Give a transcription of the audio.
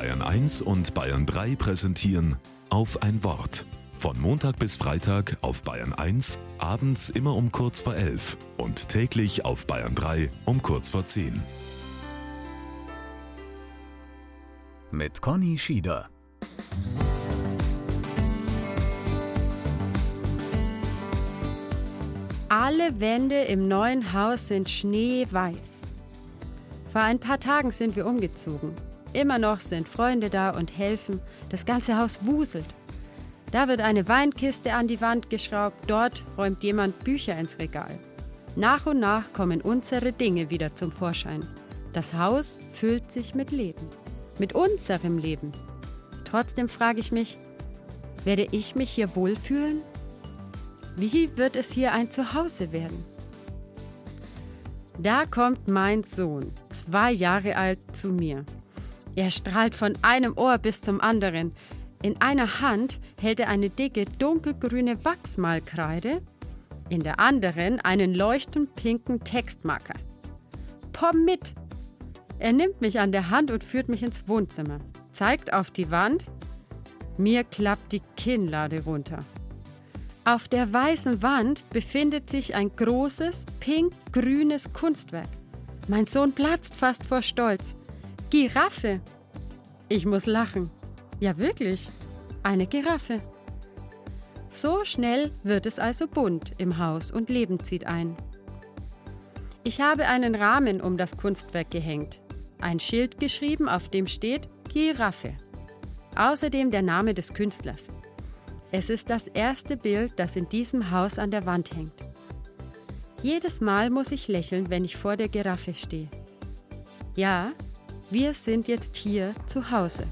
Bayern 1 und Bayern 3 präsentieren auf ein Wort. Von Montag bis Freitag auf Bayern 1, abends immer um kurz vor 11 und täglich auf Bayern 3 um kurz vor 10. Mit Conny Schieder. Alle Wände im neuen Haus sind schneeweiß. Vor ein paar Tagen sind wir umgezogen. Immer noch sind Freunde da und helfen. Das ganze Haus wuselt. Da wird eine Weinkiste an die Wand geschraubt, dort räumt jemand Bücher ins Regal. Nach und nach kommen unsere Dinge wieder zum Vorschein. Das Haus füllt sich mit Leben. Mit unserem Leben. Trotzdem frage ich mich, werde ich mich hier wohlfühlen? Wie wird es hier ein Zuhause werden? Da kommt mein Sohn, zwei Jahre alt, zu mir. Er strahlt von einem Ohr bis zum anderen. In einer Hand hält er eine dicke, dunkelgrüne Wachsmalkreide, in der anderen einen leuchtend pinken Textmarker. Komm mit! Er nimmt mich an der Hand und führt mich ins Wohnzimmer, zeigt auf die Wand. Mir klappt die Kinnlade runter. Auf der weißen Wand befindet sich ein großes, pink-grünes Kunstwerk. Mein Sohn platzt fast vor Stolz. Giraffe! Ich muss lachen. Ja, wirklich. Eine Giraffe. So schnell wird es also bunt im Haus und Leben zieht ein. Ich habe einen Rahmen um das Kunstwerk gehängt, ein Schild geschrieben, auf dem steht Giraffe. Außerdem der Name des Künstlers. Es ist das erste Bild, das in diesem Haus an der Wand hängt. Jedes Mal muss ich lächeln, wenn ich vor der Giraffe stehe. Ja, wir sind jetzt hier zu Hause.